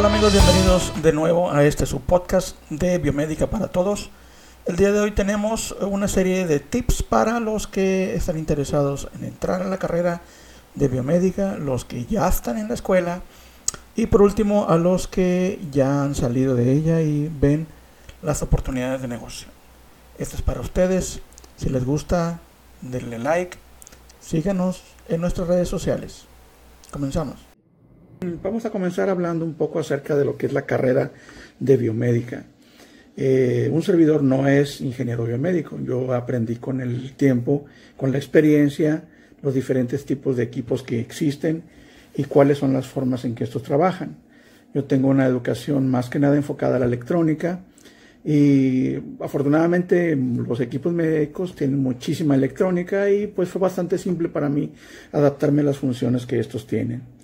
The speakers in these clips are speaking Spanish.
Hola amigos, bienvenidos de nuevo a este su podcast de Biomédica para Todos. El día de hoy tenemos una serie de tips para los que están interesados en entrar a la carrera de biomédica, los que ya están en la escuela y por último a los que ya han salido de ella y ven las oportunidades de negocio. Esto es para ustedes. Si les gusta, denle like. Síganos en nuestras redes sociales. Comenzamos. Vamos a comenzar hablando un poco acerca de lo que es la carrera de biomédica. Eh, un servidor no es ingeniero biomédico. Yo aprendí con el tiempo, con la experiencia, los diferentes tipos de equipos que existen y cuáles son las formas en que estos trabajan. Yo tengo una educación más que nada enfocada a la electrónica y afortunadamente los equipos médicos tienen muchísima electrónica y pues fue bastante simple para mí adaptarme a las funciones que estos tienen.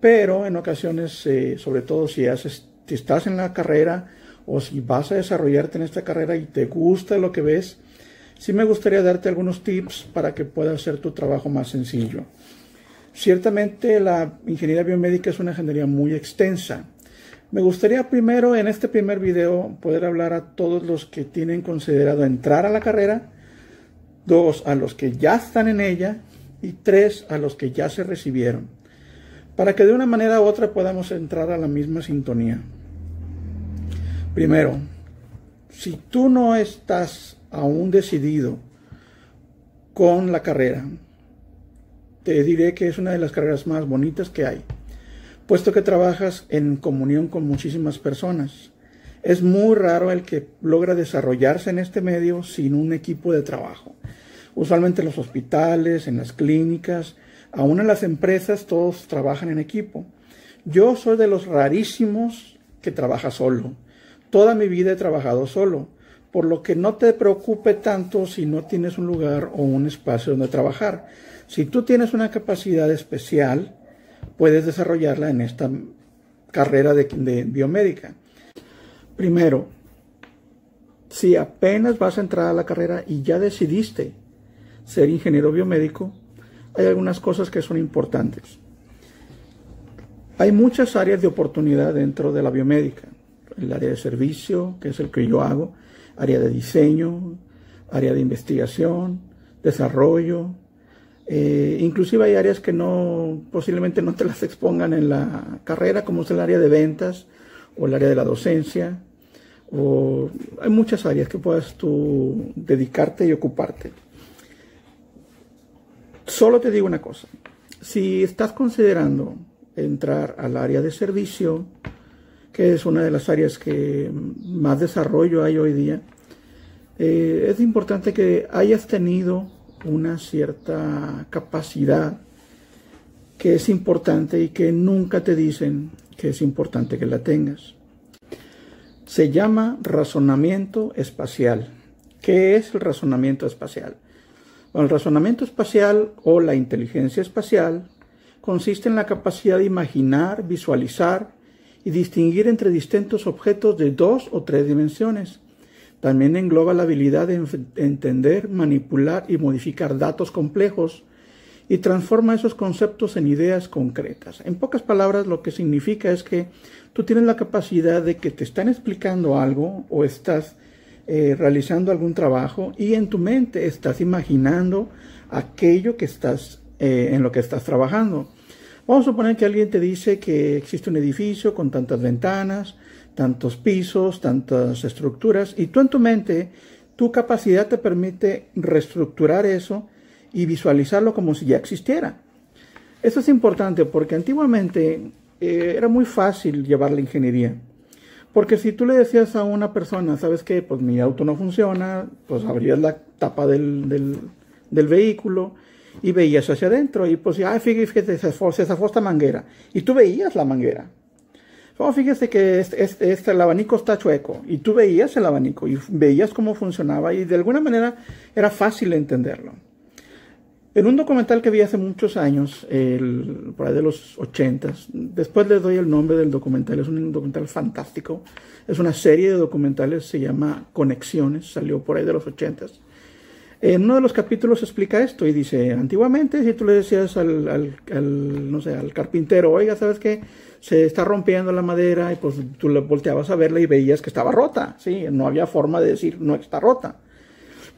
Pero en ocasiones, eh, sobre todo si, haces, estás en la carrera o si vas a desarrollarte en esta carrera y te gusta lo que ves, sí me gustaría darte algunos tips para que puedas hacer tu trabajo más sencillo. Ciertamente la ingeniería biomédica es una ingeniería muy extensa. Me gustaría primero en este primer video poder hablar a todos los que tienen considerado entrar a la carrera, dos a los que ya están en ella y tres a los que ya se recibieron para que de una manera u otra podamos entrar a la misma sintonía. Primero, si tú no estás aún decidido con la carrera, te diré que es una de las carreras más bonitas que hay, puesto que trabajas en comunión con muchísimas personas. Es muy raro el que logra desarrollarse en este medio sin un equipo de trabajo. Usualmente en los hospitales, en las clínicas, Aún en las empresas todos trabajan en equipo. Yo soy de los rarísimos que trabaja solo. Toda mi vida he trabajado solo, por lo que no te preocupe tanto si no tienes un lugar o un espacio donde trabajar. Si tú tienes una capacidad especial, puedes desarrollarla en esta carrera de, de biomédica. Primero, si apenas vas a entrar a la carrera y ya decidiste ser ingeniero biomédico, hay algunas cosas que son importantes. Hay muchas áreas de oportunidad dentro de la biomédica. El área de servicio, que es el que yo hago, área de diseño, área de investigación, desarrollo. Eh, inclusive hay áreas que no, posiblemente no te las expongan en la carrera, como es el área de ventas o el área de la docencia. Hay muchas áreas que puedas tú dedicarte y ocuparte. Solo te digo una cosa. Si estás considerando entrar al área de servicio, que es una de las áreas que más desarrollo hay hoy día, eh, es importante que hayas tenido una cierta capacidad que es importante y que nunca te dicen que es importante que la tengas. Se llama razonamiento espacial. ¿Qué es el razonamiento espacial? El razonamiento espacial o la inteligencia espacial consiste en la capacidad de imaginar, visualizar y distinguir entre distintos objetos de dos o tres dimensiones. También engloba la habilidad de entender, manipular y modificar datos complejos y transforma esos conceptos en ideas concretas. En pocas palabras, lo que significa es que tú tienes la capacidad de que te están explicando algo o estás eh, realizando algún trabajo y en tu mente estás imaginando aquello que estás, eh, en lo que estás trabajando. Vamos a suponer que alguien te dice que existe un edificio con tantas ventanas, tantos pisos, tantas estructuras, y tú en tu mente, tu capacidad te permite reestructurar eso y visualizarlo como si ya existiera. Eso es importante porque antiguamente eh, era muy fácil llevar la ingeniería. Porque si tú le decías a una persona, ¿sabes qué? Pues mi auto no funciona, pues abrías la tapa del, del, vehículo y veías hacia adentro y pues, ah, fíjate, se zafó, esta manguera. Y tú veías la manguera. Oh, fíjese que este, este, este, el abanico está chueco y tú veías el abanico y veías cómo funcionaba y de alguna manera era fácil entenderlo. En un documental que vi hace muchos años, el, por ahí de los 80, después les doy el nombre del documental, es un documental fantástico, es una serie de documentales, se llama Conexiones, salió por ahí de los 80. En uno de los capítulos explica esto y dice, antiguamente si tú le decías al, no sé, al carpintero, oiga, ¿sabes qué? Se está rompiendo la madera y pues tú le volteabas a verla y veías que estaba rota, ¿sí? No había forma de decir, no está rota.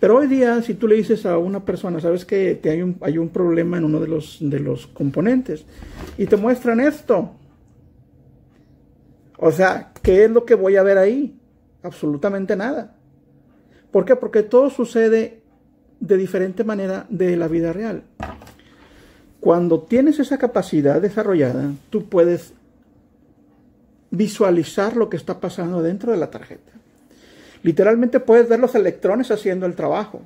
Pero hoy día, si tú le dices a una persona, sabes que hay, un, hay un problema en uno de los, de los componentes y te muestran esto. O sea, ¿qué es lo que voy a ver ahí? Absolutamente nada. ¿Por qué? Porque todo sucede de diferente manera de la vida real. Cuando tienes esa capacidad desarrollada, tú puedes visualizar lo que está pasando dentro de la tarjeta. Literalmente puedes ver los electrones haciendo el trabajo.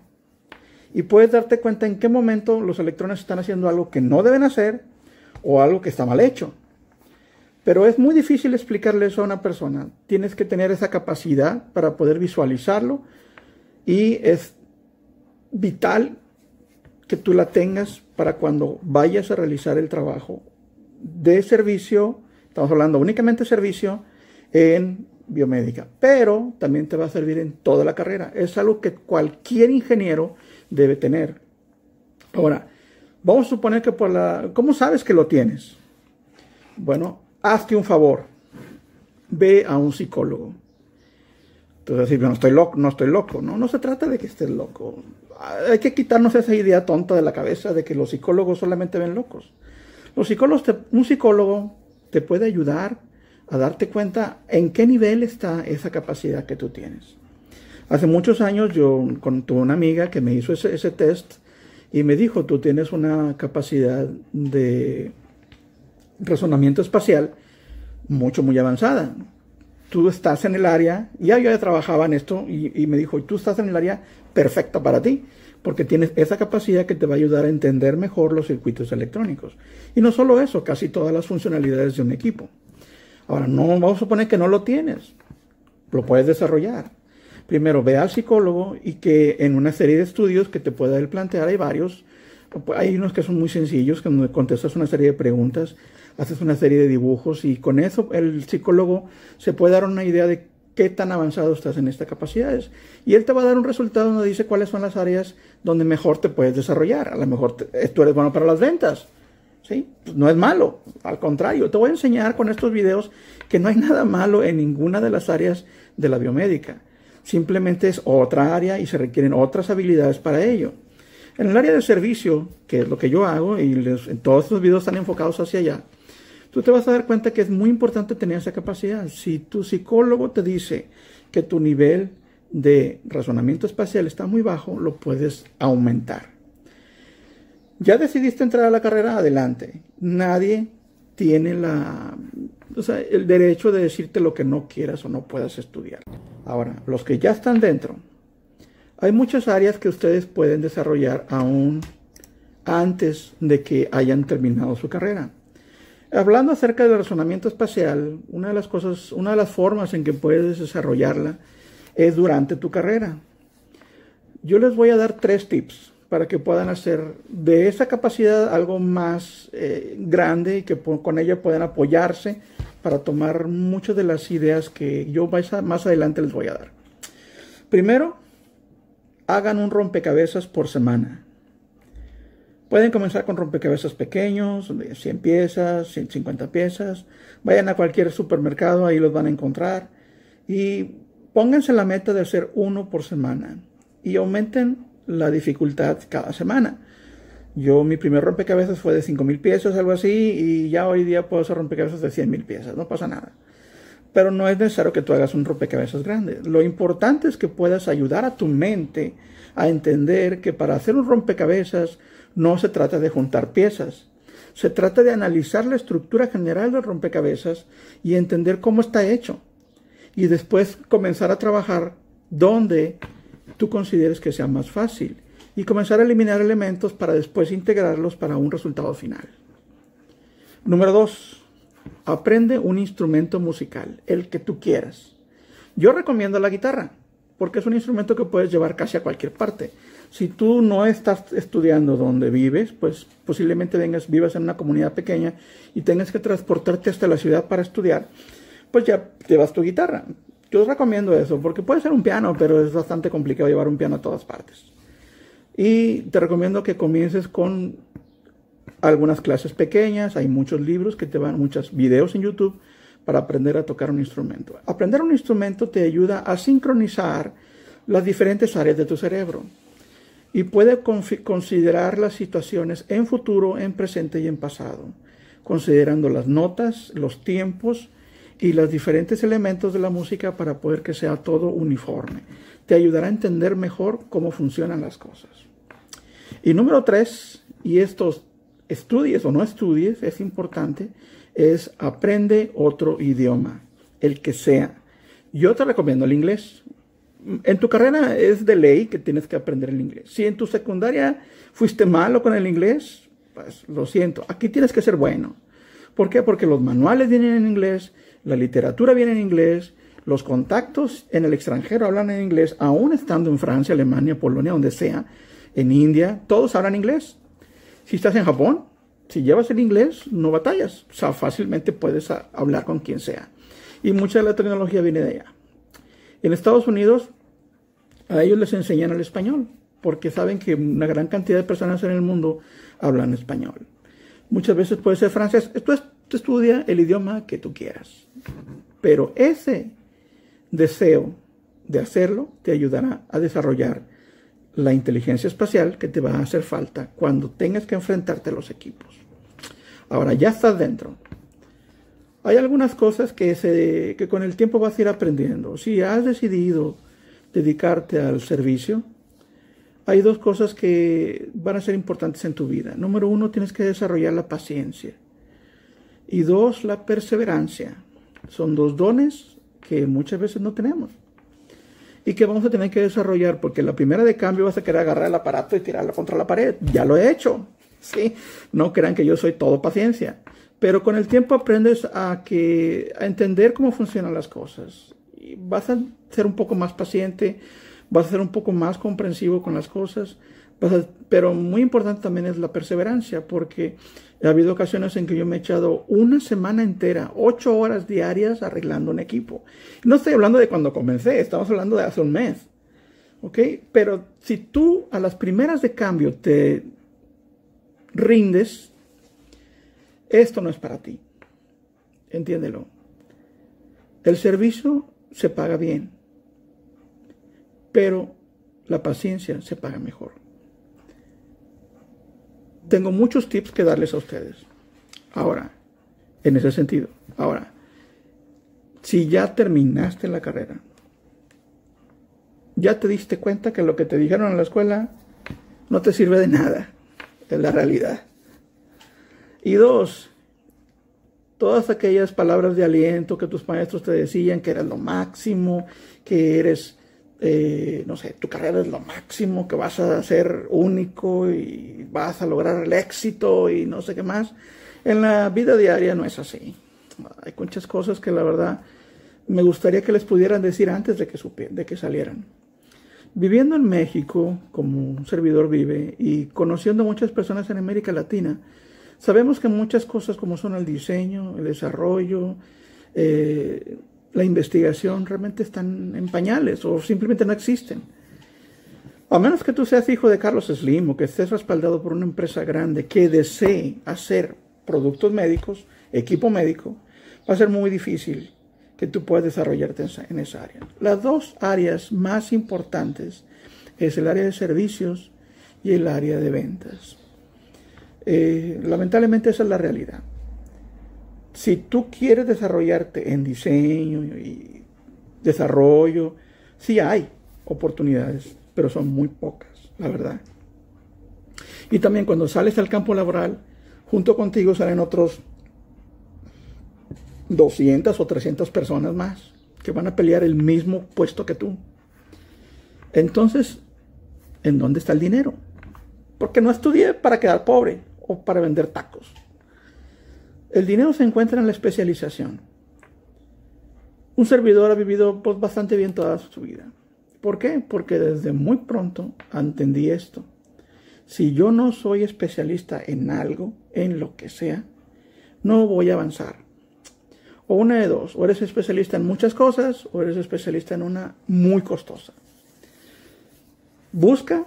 Y puedes darte cuenta en qué momento los electrones están haciendo algo que no deben hacer o algo que está mal hecho. Pero es muy difícil explicarle eso a una persona. Tienes que tener esa capacidad para poder visualizarlo y es vital que tú la tengas para cuando vayas a realizar el trabajo de servicio, estamos hablando únicamente de servicio en biomédica, pero también te va a servir en toda la carrera. Es algo que cualquier ingeniero debe tener. Ahora, vamos a suponer que por la... ¿Cómo sabes que lo tienes? Bueno, hazte un favor. Ve a un psicólogo. Entonces, decir, no estoy loco, no estoy loco. No, no se trata de que estés loco. Hay que quitarnos esa idea tonta de la cabeza de que los psicólogos solamente ven locos. Los psicólogos, un psicólogo te puede ayudar a darte cuenta en qué nivel está esa capacidad que tú tienes. Hace muchos años yo con, tuve una amiga que me hizo ese, test y me dijo, tú tienes una capacidad de razonamiento espacial mucho, muy avanzada. Tú estás en el área, ya yo ya trabajaba en esto y me dijo, tú estás en el área perfecta para ti, porque tienes esa capacidad que te va a ayudar a entender mejor los circuitos electrónicos. Y no solo eso, casi todas las funcionalidades de un equipo. Ahora, no vamos a suponer que no lo tienes. Lo puedes desarrollar. Primero, ve al psicólogo y que en una serie de estudios que te pueda él plantear, hay varios. Hay unos que son muy sencillos, que contestas una serie de preguntas, haces una serie de dibujos y con eso el psicólogo se puede dar una idea de qué tan avanzado estás en estas capacidades. Y él te va a dar un resultado donde dice cuáles son las áreas donde mejor te puedes desarrollar. A lo mejor tú eres bueno para las ventas no es malo, al contrario, te voy a enseñar con estos videos que no hay nada malo en ninguna de las áreas de la biomédica. Simplemente es otra área y se requieren otras habilidades para ello. En el área de servicio, que es lo que yo hago, y en todos estos videos están enfocados hacia allá, tú te vas a dar cuenta que es muy importante tener esa capacidad. Si tu psicólogo te dice que tu nivel de razonamiento espacial está muy bajo, lo puedes aumentar. Ya decidiste entrar a la carrera, adelante. Nadie tiene el derecho de decirte lo que no quieras o no puedas estudiar. Ahora, los que ya están dentro, hay muchas áreas que ustedes pueden desarrollar aún antes de que hayan terminado su carrera. Hablando acerca del razonamiento espacial, una de las cosas, una de las formas en que puedes desarrollarla es durante tu carrera. Yo les voy a dar tres tips para que puedan hacer de esa capacidad algo más eh, grande y que con ella puedan apoyarse para tomar muchas de las ideas que yo más adelante les voy a dar. Primero, hagan un rompecabezas por semana. Pueden comenzar con rompecabezas pequeños, de 100 piezas, 150 piezas. Vayan a cualquier supermercado, ahí los van a encontrar. Y pónganse la meta de hacer uno por semana. Y aumenten la dificultad cada semana. Yo, mi primer rompecabezas fue de 5 mil piezas, algo así, y ya hoy día puedo hacer rompecabezas de 100 mil piezas, no pasa nada. Pero no es necesario que tú hagas un rompecabezas grande. Lo importante es que puedas ayudar a tu mente a entender que para hacer un rompecabezas no se trata de juntar piezas. Se trata de analizar la estructura general del rompecabezas y entender cómo está hecho. Y después comenzar a trabajar donde tú consideres que sea más fácil y comenzar a eliminar elementos para después integrarlos para un resultado final. Número dos, aprende un instrumento musical, el que tú quieras. Yo recomiendo la guitarra, porque es un instrumento que puedes llevar casi a cualquier parte. Si tú no estás estudiando donde vives, pues posiblemente vengas, vivas en una comunidad pequeña y tengas que transportarte hasta la ciudad para estudiar, pues ya llevas tu guitarra. Yo os recomiendo eso, porque puede ser un piano, pero es bastante complicado llevar un piano a todas partes. Y te recomiendo que comiences con algunas clases pequeñas, hay muchos libros que te van, muchos videos en YouTube para aprender a tocar un instrumento. Aprender un instrumento te ayuda a sincronizar las diferentes áreas de tu cerebro y puede considerar las situaciones en futuro, en presente y en pasado, considerando las notas, los tiempos y los diferentes elementos de la música para poder que sea todo uniforme. Te ayudará a entender mejor cómo funcionan las cosas. Y número tres, y estos estudies o no estudies, es importante, es aprende otro idioma, el que sea. Yo te recomiendo el inglés. En tu carrera es de ley que tienes que aprender el inglés. Si en tu secundaria fuiste malo con el inglés, pues lo siento. Aquí tienes que ser bueno. ¿Por qué? Porque los manuales vienen en inglés, la literatura viene en inglés, los contactos en el extranjero hablan en inglés, aún estando en Francia, Alemania, Polonia, donde sea, en India, todos hablan inglés. Si estás en Japón, si llevas el inglés, no batallas. O sea, fácilmente puedes hablar con quien sea. Y mucha de la tecnología viene de allá. En Estados Unidos, a ellos les enseñan el español, porque saben que una gran cantidad de personas en el mundo hablan español. Muchas veces puede ser francés. Tú, estudia el idioma que tú quieras. Pero ese deseo de hacerlo te ayudará a desarrollar la inteligencia espacial que te va a hacer falta cuando tengas que enfrentarte a los equipos. Ahora ya estás dentro. Hay algunas cosas que, que con el tiempo vas a ir aprendiendo. Si has decidido dedicarte al servicio, hay dos cosas que van a ser importantes en tu vida. Número uno, tienes que desarrollar la paciencia. Y dos, la perseverancia. Son dos dones que muchas veces no tenemos y que vamos a tener que desarrollar porque la primera de cambio vas a querer agarrar el aparato y tirarlo contra la pared. Ya lo he hecho. ¿sí? No crean que yo soy todo paciencia. Pero con el tiempo aprendes a, que, a entender cómo funcionan las cosas. Y vas a ser un poco más paciente, vas a ser un poco más comprensivo con las cosas. Pero muy importante también es la perseverancia, porque ha habido ocasiones en que yo me he echado una semana entera, ocho horas diarias arreglando un equipo. No estoy hablando de cuando comencé, estamos hablando de hace un mes. ¿Ok? Pero si tú a las primeras de cambio te rindes, esto no es para ti. Entiéndelo. El servicio se paga bien, pero la paciencia se paga mejor tengo muchos tips que darles a ustedes. Ahora, en ese sentido. Ahora, si ya terminaste la carrera, ya te diste cuenta que lo que te dijeron en la escuela no te sirve de nada, es la realidad. Y dos, todas aquellas palabras de aliento que tus maestros te decían que eras lo máximo, que eres eh, no sé, tu carrera es lo máximo, que vas a ser único y vas a lograr el éxito y no sé qué más. En la vida diaria no es así. Hay muchas cosas que la verdad me gustaría que les pudieran decir antes de que, de que salieran. Viviendo en México, como un servidor vive, y conociendo muchas personas en América Latina, sabemos que muchas cosas como son el diseño, el desarrollo, eh, la investigación realmente están en pañales o simplemente no existen. A menos que tú seas hijo de Carlos Slim o que estés respaldado por una empresa grande que desee hacer productos médicos, equipo médico, va a ser muy difícil que tú puedas desarrollarte en esa área. Las dos áreas más importantes es el área de servicios y el área de ventas. Eh, lamentablemente esa es la realidad si tú quieres desarrollarte en diseño y desarrollo, sí hay oportunidades, pero son muy pocas, la verdad. Y también cuando sales al campo laboral, junto contigo salen otros 200 o 300 personas más que van a pelear el mismo puesto que tú. Entonces, ¿en dónde está el dinero? Porque no estudié para quedar pobre o para vender tacos. El dinero se encuentra en la especialización. Un servidor ha vivido pues, bastante bien toda su vida. ¿Por qué? Porque desde muy pronto entendí esto. Si yo no soy especialista en algo, en lo que sea, no voy a avanzar. O una de dos, o eres especialista en muchas cosas, o eres especialista en una muy costosa. Busca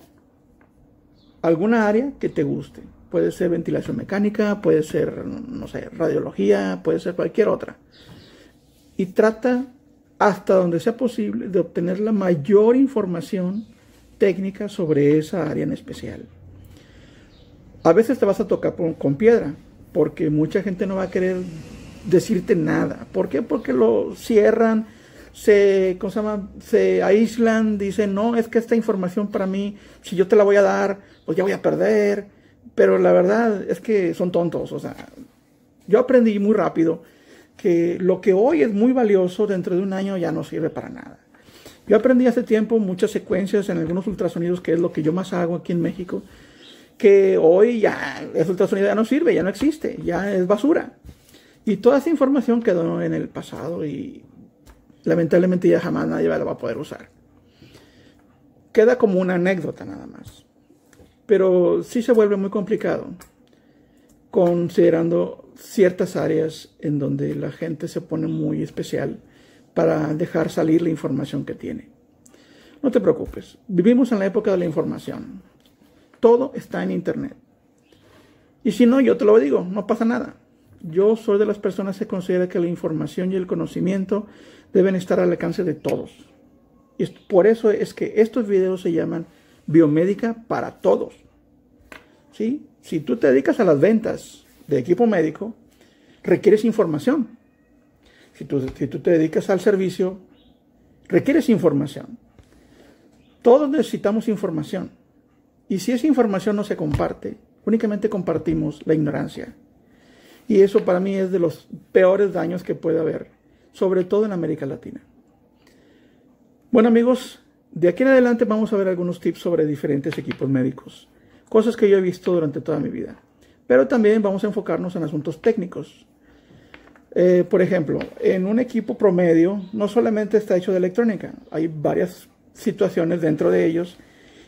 alguna área que te guste. Puede ser ventilación mecánica, puede ser, no sé, radiología, puede ser cualquier otra. Y trata hasta donde sea posible de obtener la mayor información técnica sobre esa área en especial. A veces te vas a tocar con, piedra, porque mucha gente no va a querer decirte nada. ¿Por qué? Porque lo cierran, se, ¿cómo se, llama? se aíslan, dicen, no, es que esta información para mí, si yo te la voy a dar, pues ya voy a perder. Pero la verdad es que son tontos. O sea, yo aprendí muy rápido que lo que hoy es muy valioso dentro de un año ya no sirve para nada. Yo aprendí hace tiempo muchas secuencias en algunos ultrasonidos, que es lo que yo más hago aquí en México, que hoy ya ese ultrasonido ya no sirve, ya no existe, ya es basura. Y toda esa información quedó en el pasado y lamentablemente ya jamás nadie va a poder usar. Queda como una anécdota nada más. Pero sí se vuelve muy complicado considerando ciertas áreas en donde la gente se pone muy especial para dejar salir la información que tiene. No te preocupes, vivimos en la época de la información. Todo está en Internet. Y si no, yo te lo digo, no pasa nada. Yo soy de las personas que considera que la información y el conocimiento deben estar al alcance de todos. Y por eso es que estos videos se llaman Biomédica para Todos. ¿Sí? Si tú te dedicas a las ventas de equipo médico, requieres información. Si tú, si tú te dedicas al servicio, requieres información. Todos necesitamos información. Y si esa información no se comparte, únicamente compartimos la ignorancia. Y eso para mí es de los peores daños que puede haber, sobre todo en América Latina. Bueno amigos, de aquí en adelante vamos a ver algunos tips sobre diferentes equipos médicos, cosas que yo he visto durante toda mi vida. Pero también vamos a enfocarnos en asuntos técnicos. Eh, por ejemplo, en un equipo promedio no solamente está hecho de electrónica, hay varias situaciones dentro de ellos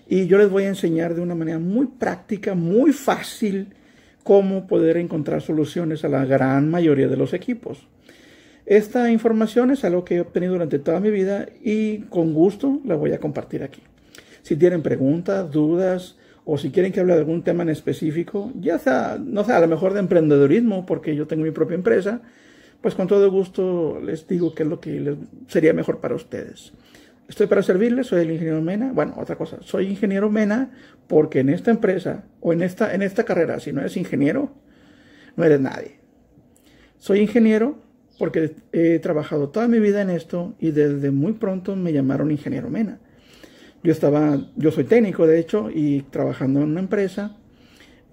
y yo les voy a enseñar de una manera muy práctica, muy fácil, cómo poder encontrar soluciones a la gran mayoría de los equipos. Esta información es algo que he obtenido durante toda mi vida y con gusto la voy a compartir aquí. Si tienen preguntas, dudas o si quieren que hable de algún tema en específico, ya sea, no sé, a lo mejor de emprendedorismo, porque yo tengo mi propia empresa, pues con todo gusto les digo qué es lo que sería mejor para ustedes. Estoy para servirles, soy el ingeniero Mena. Bueno, otra cosa, soy ingeniero Mena porque en esta empresa o en esta, en esta carrera, si no eres ingeniero, no eres nadie. Soy ingeniero porque he trabajado toda mi vida en esto y desde muy pronto me llamaron ingeniero Mena. Yo estaba, yo soy técnico de hecho y trabajando en una empresa,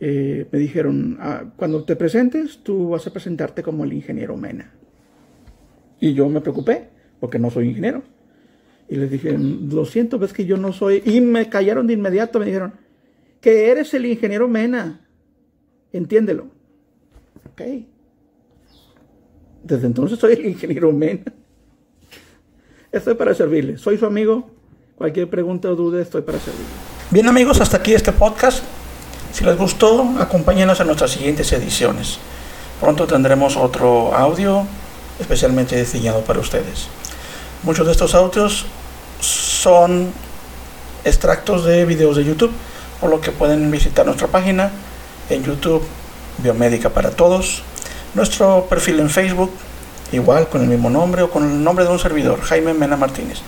eh, me dijeron, ah, cuando te presentes, tú vas a presentarte como el ingeniero Mena. Y yo me preocupé porque no soy ingeniero. Y les dije, lo siento, ves que yo no soy. Y me callaron de inmediato, me dijeron, que eres el ingeniero Mena. Entiéndelo. Ok. Desde entonces soy el ingeniero Mena. Estoy para servirle. Soy su amigo. Cualquier pregunta o duda, estoy para servirle. Bien amigos, hasta aquí este podcast. Si les gustó, acompáñenos en nuestras siguientes ediciones. Pronto tendremos otro audio especialmente diseñado para ustedes. Muchos de estos audios son extractos de videos de YouTube, por lo que pueden visitar nuestra página en YouTube, Biomédica para Todos, nuestro perfil en Facebook, igual con el mismo nombre o con el nombre de un servidor, Jaime Mena Martínez.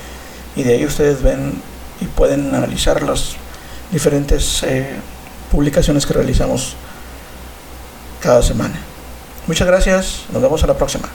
Y de ahí ustedes ven y pueden analizar las diferentes eh, publicaciones que realizamos cada semana. Muchas gracias, nos vemos a la próxima.